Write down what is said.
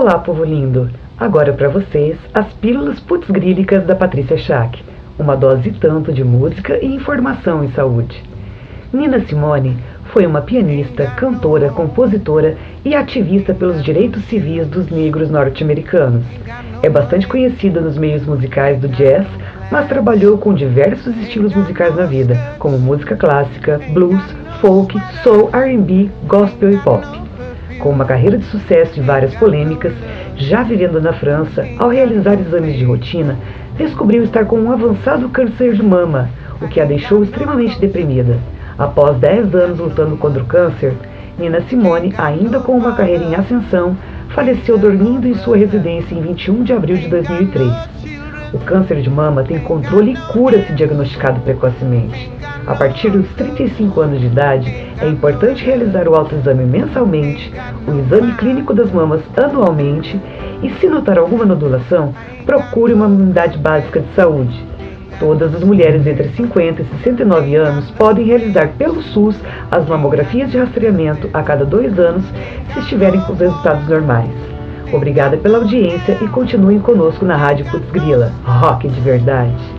Olá, povo lindo! Agora para vocês as pílulas putzgrílicas da Patrícia Schack, uma dose tanto de música e informação em saúde. Nina Simone foi uma pianista, cantora, compositora e ativista pelos direitos civis dos negros norte-americanos. É bastante conhecida nos meios musicais do jazz, mas trabalhou com diversos estilos musicais na vida, como música clássica, blues, folk, soul, R&B, gospel e pop. Com uma carreira de sucesso e várias polêmicas, já vivendo na França, ao realizar exames de rotina, descobriu estar com um avançado câncer de mama, o que a deixou extremamente deprimida. Após 10 anos lutando contra o câncer, Nina Simone, ainda com uma carreira em ascensão, faleceu dormindo em sua residência em 21 de abril de 2003. O câncer de mama tem controle e cura se diagnosticado precocemente. A partir dos 35 anos de idade, é importante realizar o autoexame mensalmente, o exame clínico das mamas anualmente e, se notar alguma nodulação, procure uma unidade básica de saúde. Todas as mulheres entre 50 e 69 anos podem realizar pelo SUS as mamografias de rastreamento a cada dois anos se estiverem com os resultados normais. Obrigada pela audiência e continuem conosco na Rádio Putz Grila, rock de verdade.